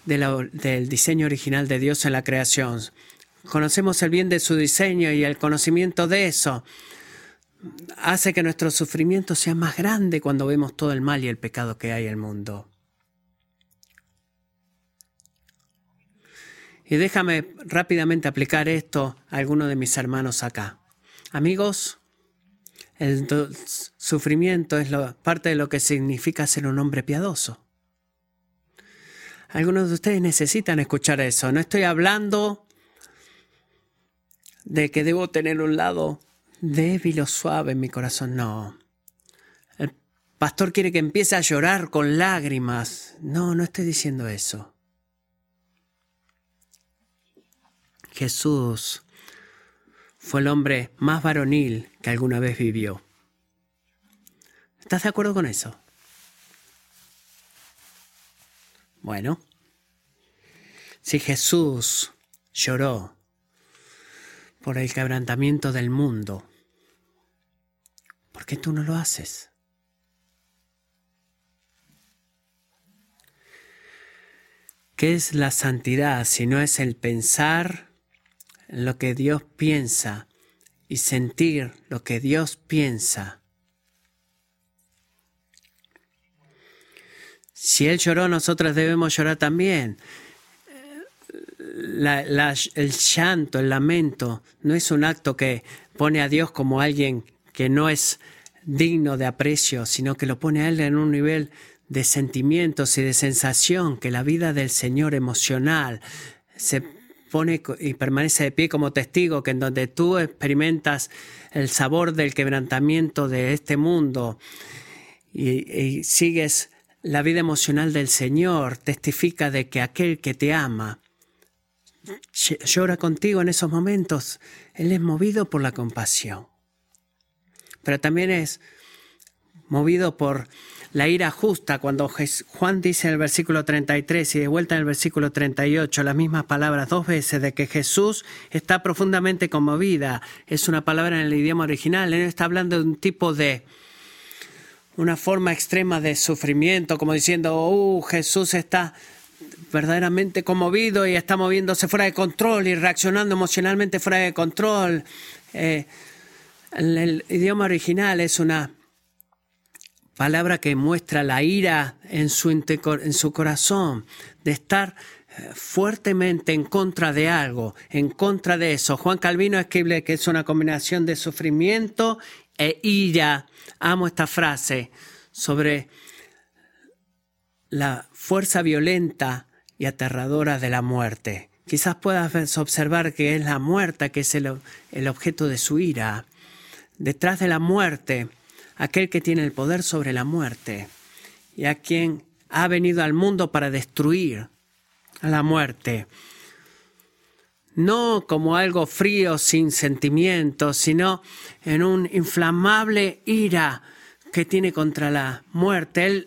del diseño original de Dios en la creación. Conocemos el bien de su diseño y el conocimiento de eso hace que nuestro sufrimiento sea más grande cuando vemos todo el mal y el pecado que hay en el mundo. Y déjame rápidamente aplicar esto a alguno de mis hermanos acá. Amigos, el sufrimiento es parte de lo que significa ser un hombre piadoso. Algunos de ustedes necesitan escuchar eso. No estoy hablando de que debo tener un lado débil o suave en mi corazón. No. El pastor quiere que empiece a llorar con lágrimas. No, no estoy diciendo eso. Jesús fue el hombre más varonil que alguna vez vivió. ¿Estás de acuerdo con eso? Bueno, si Jesús lloró por el quebrantamiento del mundo, ¿por qué tú no lo haces? ¿Qué es la santidad si no es el pensar en lo que Dios piensa y sentir lo que Dios piensa? Si Él lloró, nosotros debemos llorar también el llanto, el lamento, no es un acto que pone a Dios como alguien que no es digno de aprecio, sino que lo pone a Él en un nivel de sentimientos y de sensación, que la vida del Señor emocional se pone y permanece de pie como testigo, que en donde tú experimentas el sabor del quebrantamiento de este mundo y, y sigues la vida emocional del Señor, testifica de que aquel que te ama llora contigo en esos momentos. Él es movido por la compasión. Pero también es movido por la ira justa. Cuando Juan dice en el versículo 33 y de vuelta en el versículo 38 las mismas palabras dos veces de que Jesús está profundamente conmovida. Es una palabra en el idioma original. Él está hablando de un tipo de una forma extrema de sufrimiento, como diciendo, uh, Jesús está verdaderamente conmovido y está moviéndose fuera de control y reaccionando emocionalmente fuera de control. Eh, el, idioma original es una palabra que muestra la ira en su, en su corazón, de estar eh, fuertemente en contra de algo, en contra de eso. Juan Calvino escribe que es una combinación de sufrimiento e ira. Amo esta frase sobre la fuerza violenta y aterradora de la muerte. Quizás puedas observar que es la muerte que es el, el objeto de su ira. Detrás de la muerte, aquel que tiene el poder sobre la muerte y a quien ha venido al mundo para destruir a la muerte. No como algo frío sin sentimientos, sino en un inflamable ira que tiene contra la muerte. Él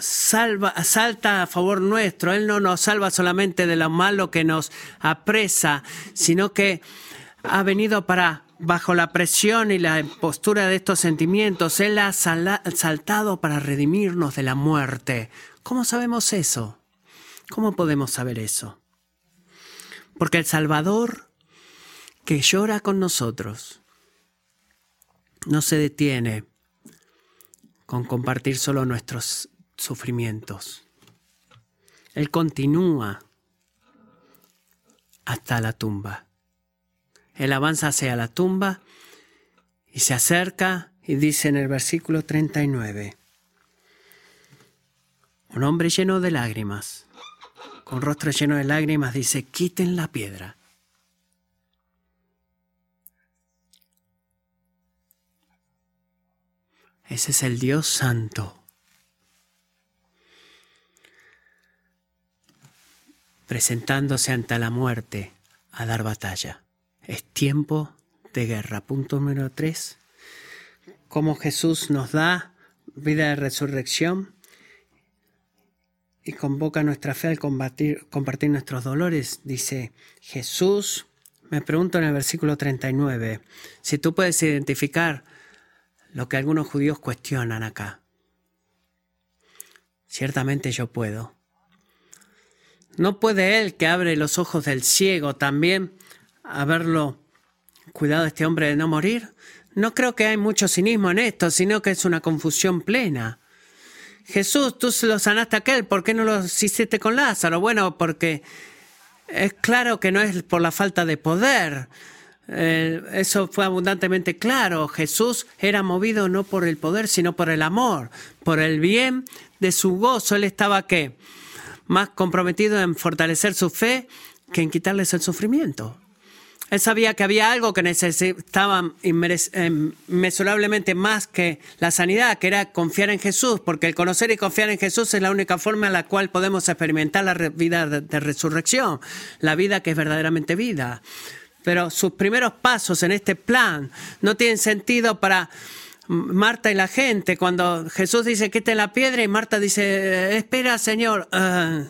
salva, salta a favor nuestro. Él no nos salva solamente de lo malo que nos apresa, sino que ha venido para, bajo la presión y la postura de estos sentimientos, Él ha saltado para redimirnos de la muerte. ¿Cómo sabemos eso? ¿Cómo podemos saber eso? Porque el Salvador que llora con nosotros no se detiene con compartir solo nuestros sufrimientos. Él continúa hasta la tumba. Él avanza hacia la tumba y se acerca y dice en el versículo 39, un hombre lleno de lágrimas, con rostro lleno de lágrimas, dice, quiten la piedra. Ese es el Dios santo presentándose ante la muerte a dar batalla. Es tiempo de guerra. Punto número tres. Cómo Jesús nos da vida de resurrección y convoca nuestra fe al combatir, compartir nuestros dolores. Dice Jesús, me pregunto en el versículo 39, si tú puedes identificar lo que algunos judíos cuestionan acá. Ciertamente yo puedo. ¿No puede él que abre los ojos del ciego también haberlo cuidado este hombre de no morir? No creo que hay mucho cinismo en esto, sino que es una confusión plena. Jesús, tú lo sanaste a aquel, ¿por qué no lo hiciste con Lázaro? Bueno, porque es claro que no es por la falta de poder. Eh, eso fue abundantemente claro. Jesús era movido no por el poder, sino por el amor, por el bien de su gozo. Él estaba qué? más comprometido en fortalecer su fe que en quitarles el sufrimiento. Él sabía que había algo que necesitaban inmesurablemente más que la sanidad, que era confiar en Jesús, porque el conocer y confiar en Jesús es la única forma en la cual podemos experimentar la vida de resurrección, la vida que es verdaderamente vida. Pero sus primeros pasos en este plan no tienen sentido para Marta y la gente. Cuando Jesús dice que en la piedra y Marta dice, espera, Señor. Ah,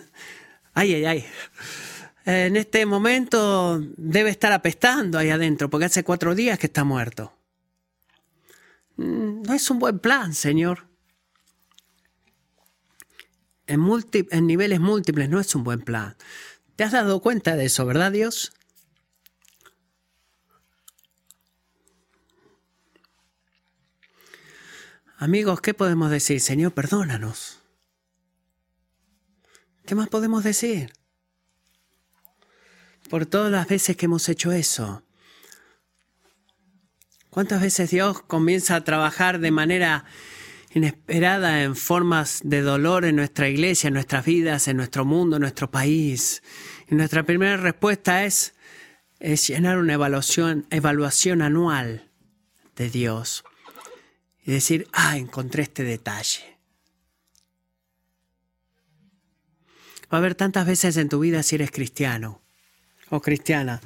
ay, ay, ay en este momento debe estar apestando ahí adentro, porque hace cuatro días que está muerto. Mm, no es un buen plan, Señor. En, en niveles múltiples no es un buen plan. ¿Te has dado cuenta de eso, verdad, Dios? Amigos, ¿qué podemos decir? Señor, perdónanos. ¿Qué más podemos decir? Por todas las veces que hemos hecho eso. ¿Cuántas veces Dios comienza a trabajar de manera inesperada en formas de dolor en nuestra iglesia, en nuestras vidas, en nuestro mundo, en nuestro país? Y nuestra primera respuesta es, es llenar una evaluación, evaluación anual de Dios y decir, ah, encontré este detalle. Va a haber tantas veces en tu vida si eres cristiano o cristiana,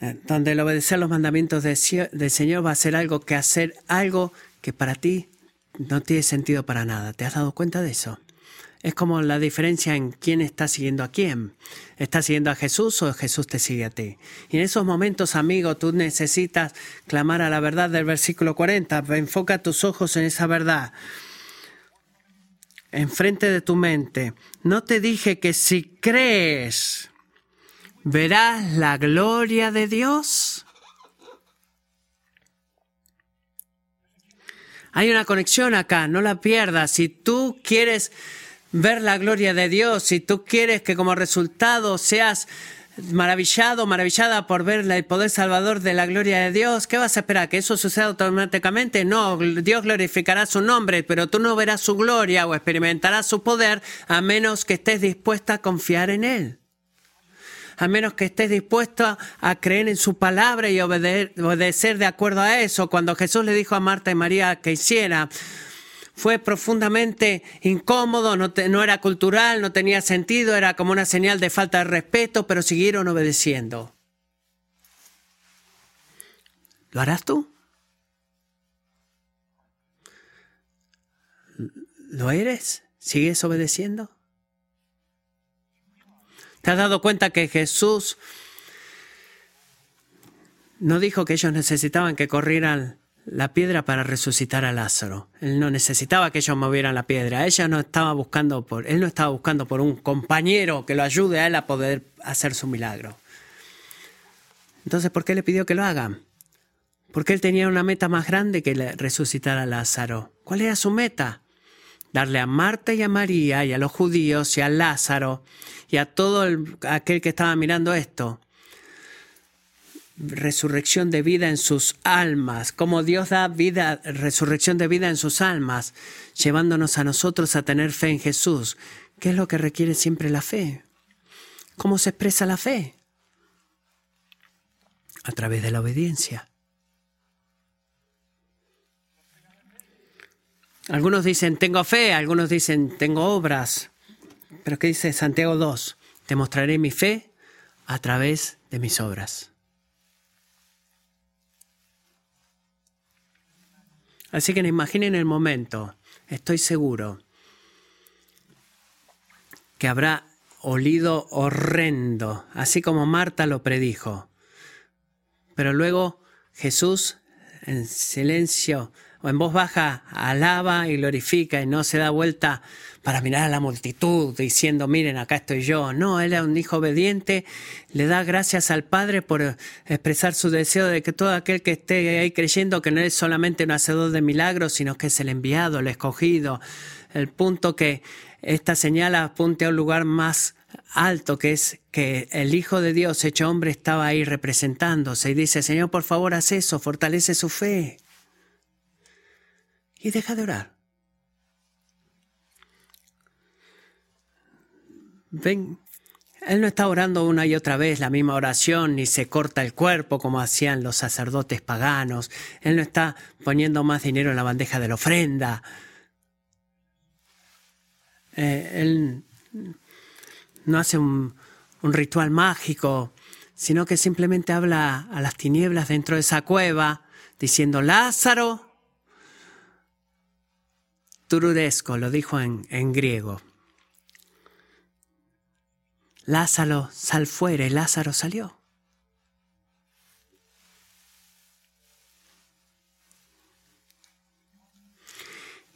eh, donde el obedecer los mandamientos del Señor va a ser algo que hacer algo que para ti no tiene sentido para nada. ¿Te has dado cuenta de eso? Es como la diferencia en quién está siguiendo a quién. ¿Estás siguiendo a Jesús o Jesús te sigue a ti? Y en esos momentos, amigo, tú necesitas clamar a la verdad del versículo 40. Enfoca tus ojos en esa verdad. Enfrente de tu mente. No te dije que si crees verás la gloria de Dios. Hay una conexión acá, no la pierdas. Si tú quieres ver la gloria de Dios, si tú quieres que como resultado seas maravillado, maravillada por ver el poder salvador de la gloria de Dios, ¿qué vas a esperar? ¿Que eso suceda automáticamente? No, Dios glorificará su nombre, pero tú no verás su gloria o experimentarás su poder a menos que estés dispuesta a confiar en Él a menos que estés dispuesto a creer en su palabra y obedecer de acuerdo a eso. Cuando Jesús le dijo a Marta y María que hiciera, fue profundamente incómodo, no, era cultural, no tenía sentido, era como una señal de falta de respeto, pero siguieron obedeciendo. ¿Lo harás tú? ¿Lo eres? ¿Sigues obedeciendo? ¿Te has dado cuenta que Jesús no dijo que ellos necesitaban que corrieran la piedra para resucitar a Lázaro? Él no necesitaba que ellos movieran la piedra. Ella no estaba buscando por, él no estaba buscando por un compañero que lo ayude a él a poder hacer su milagro. Entonces, ¿por qué le pidió que lo hagan? Porque él tenía una meta más grande que resucitar a Lázaro. ¿Cuál era su meta? Darle a Marta y a María y a los judíos y a Lázaro y a todo aquel que estaba mirando esto. Resurrección de vida en sus almas, como Dios da vida, resurrección de vida en sus almas, llevándonos a nosotros a tener fe en Jesús. ¿Qué es lo que requiere siempre la fe? ¿Cómo se expresa la fe? A través de la obediencia. Algunos dicen, tengo fe, algunos dicen, tengo obras. Pero ¿qué dice Santiago 2? Te mostraré mi fe a través de mis obras. Así que imaginen el momento, estoy seguro que habrá olido horrendo, así como Marta lo predijo. Pero luego Jesús, en silencio, o en voz baja alaba y glorifica y no se da vuelta para mirar a la multitud diciendo, miren, acá estoy yo. No, él es un hijo obediente, le da gracias al Padre por expresar su deseo de que todo aquel que esté ahí creyendo que no es solamente un hacedor de milagros, sino que es el enviado, el escogido. El punto que esta señal apunte a un lugar más alto, que es que el Hijo de Dios hecho hombre estaba ahí representándose y dice, Señor, por favor, haz eso, fortalece su fe y deja de orar. ven, él no está orando una y otra vez la misma oración, ni se corta el cuerpo como hacían los sacerdotes paganos. Él no está poniendo más dinero en la bandeja de la ofrenda. Eh, él no hace un, un ritual mágico, sino que simplemente habla a las tinieblas dentro de esa cueva, diciendo, Lázaro, turudesco, lo dijo en, en griego. Lázaro, sal fuera, y Lázaro salió.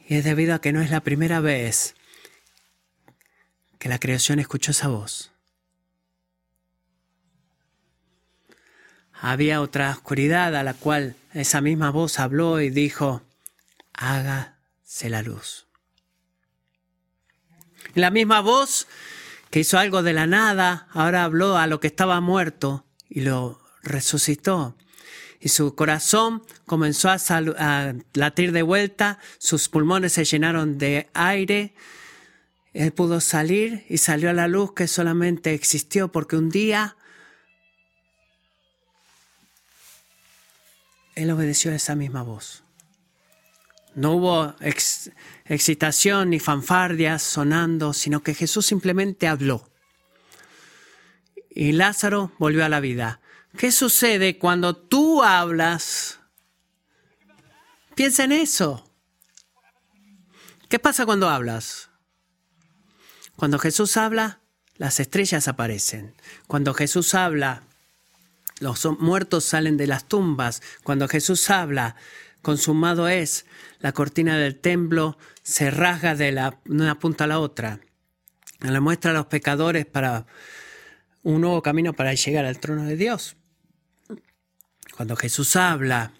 Y es debido a que no es la primera vez que la creación escuchó esa voz. Había otra oscuridad a la cual esa misma voz habló y dijo, la luz. La misma voz que hizo algo de la nada, ahora habló a lo que estaba muerto y lo resucitó. Y su corazón comenzó a, latir de vuelta, sus pulmones se llenaron de aire, él pudo salir y salió a la luz que solamente existió porque un día él obedeció a esa misma voz. No hubo excitación ni fanfardias sonando, sino que Jesús simplemente habló. Y Lázaro volvió a la vida. ¿Qué sucede cuando tú hablas? Piensa en eso. ¿Qué pasa cuando hablas? Cuando Jesús habla, las estrellas aparecen. Cuando Jesús habla, los muertos salen de las tumbas. Cuando Jesús habla, consumado es, la cortina del templo se rasga de, la, una punta a la otra. Le muestra a los pecadores para un nuevo camino para llegar al trono de Dios. Cuando Jesús habla,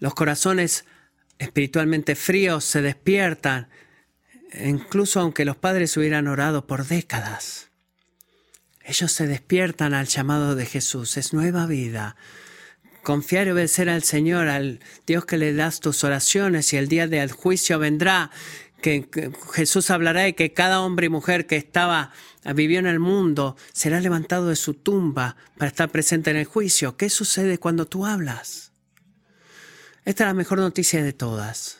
los corazones espiritualmente fríos se despiertan, incluso aunque los padres hubieran orado por décadas. Ellos se despiertan al llamado de Jesús, es nueva vida, confiar y obedecer al Señor, al Dios que le das tus oraciones y el día del juicio vendrá, que, Jesús hablará y que cada hombre y mujer que estaba, vivió en el mundo, será levantado de su tumba para estar presente en el juicio. ¿Qué sucede cuando tú hablas? Esta es la mejor noticia de todas.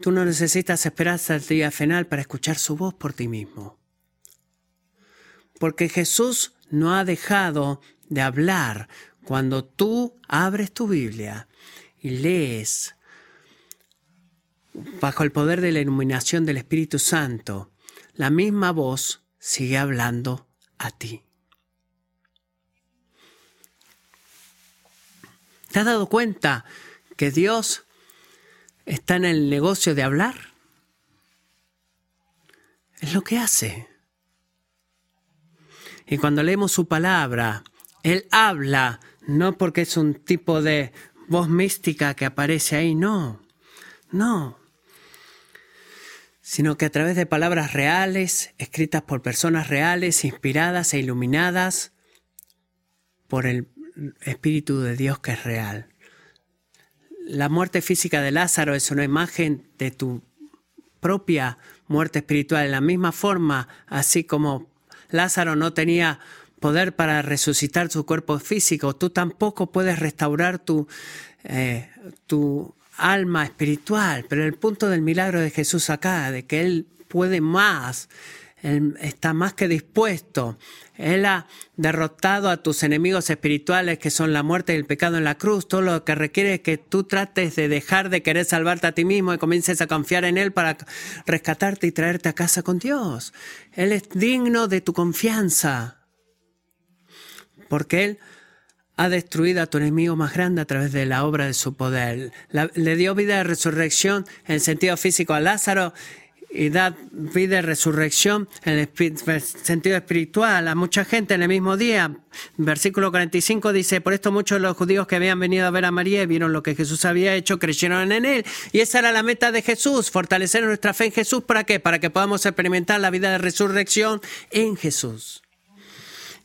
Tú no necesitas esperar hasta el día final para escuchar su voz por ti mismo. Porque Jesús no ha dejado de hablar cuando tú abres tu Biblia y lees bajo el poder de la iluminación del Espíritu Santo, la misma voz sigue hablando a ti. ¿Te has dado cuenta que Dios está en el negocio de hablar? Es lo que hace. Y cuando leemos su palabra, Él habla no porque es un tipo de voz mística que aparece ahí, no, no, sino que a través de palabras reales, escritas por personas reales, inspiradas e iluminadas por el Espíritu de Dios que es real. La muerte física de Lázaro es una imagen de tu propia muerte espiritual. En la misma forma, así como Lázaro no tenía poder para resucitar su cuerpo físico, tú tampoco puedes restaurar tu, eh, tu alma espiritual. Pero el punto del milagro de Jesús acá, de que Él puede más, Él está más que dispuesto. Él ha derrotado a tus enemigos espirituales que son la muerte y el pecado en la cruz. Todo lo que requiere es que tú trates de dejar de querer salvarte a ti mismo y comiences a confiar en Él para rescatarte y traerte a casa con Dios. Él es digno de tu confianza porque Él ha destruido a tu enemigo más grande a través de la obra de su poder. le dio vida de resurrección en sentido físico a Lázaro y da vida de resurrección en sentido espiritual a mucha gente en el mismo día. Versículo 45 dice, por esto muchos de los judíos que habían venido a ver a María y vieron lo que Jesús había hecho, creyeron en él. Y esa era la meta de Jesús, fortalecer nuestra fe en Jesús. ¿Para qué? Para que podamos experimentar la vida de resurrección en Jesús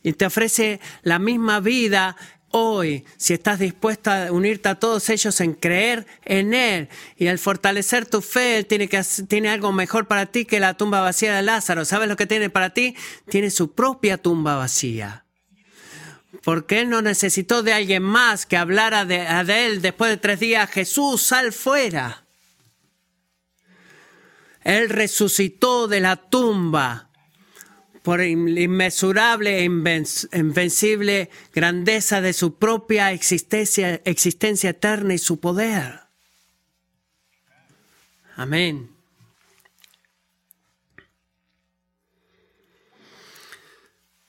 y te ofrece la misma vida hoy si estás dispuesto a unirte a todos ellos en creer en Él y al fortalecer tu fe, Él tiene, que, tiene algo mejor para ti que la tumba vacía de Lázaro. ¿Sabes lo que tiene para ti? Tiene su propia tumba vacía. Porque Él no necesitó de alguien más que hablara de, de Él después de tres días. Jesús, sal fuera. Él resucitó de la tumba por la inmesurable e invencible grandeza de su propia existencia, existencia eterna y su poder. Amén.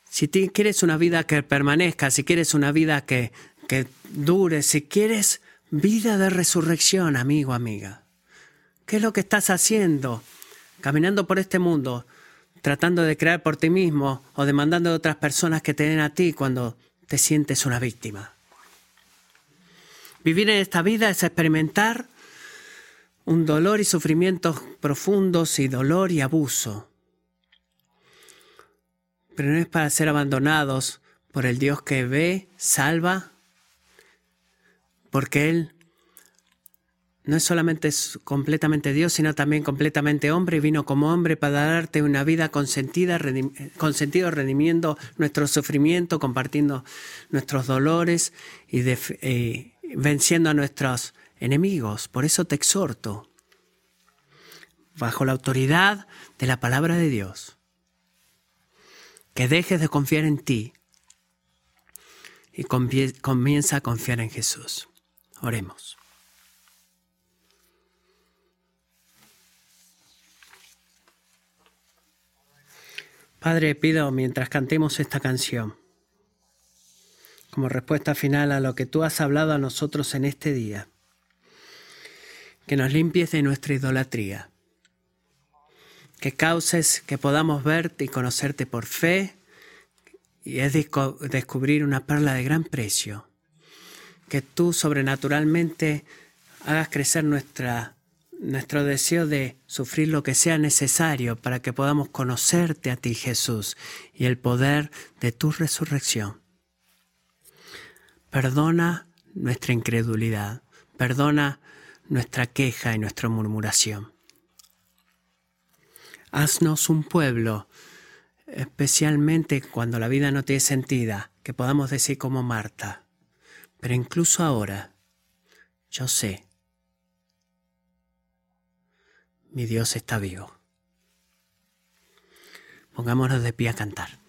Si quieres una vida que permanezca, si quieres una vida que, que dure, si quieres vida de resurrección, amigo, amiga, ¿qué es lo que estás haciendo? Caminando por este mundo, tratando de crear por ti mismo o demandando de otras personas que te den a ti cuando te sientes una víctima. Vivir en esta vida es experimentar un dolor y sufrimientos profundos y dolor y abuso. Pero no es para ser abandonados por el Dios que ve, salva, porque Él no es solamente completamente Dios, sino también completamente hombre y vino como hombre para darte una vida consentida, con sentido redimiendo nuestro sufrimiento, compartiendo nuestros dolores y eh, venciendo a nuestros enemigos. Por eso te exhorto, bajo la autoridad de la palabra de Dios, que dejes de confiar en ti y comienza a confiar en Jesús. Oremos. Padre, pido mientras cantemos esta canción, como respuesta final a lo que tú has hablado a nosotros en este día, que nos limpies de nuestra idolatría, que causes que podamos verte y conocerte por fe y es descubrir una perla de gran precio, que tú sobrenaturalmente hagas crecer nuestra nuestro deseo de sufrir lo que sea necesario para que podamos conocerte a ti, Jesús, y el poder de tu resurrección. Perdona nuestra incredulidad, perdona nuestra queja y nuestra murmuración. Haznos un pueblo, especialmente cuando la vida no tiene sentido, que podamos decir como Marta, pero incluso ahora, yo sé mi Dios está vivo. Pongámonos de pie a cantar.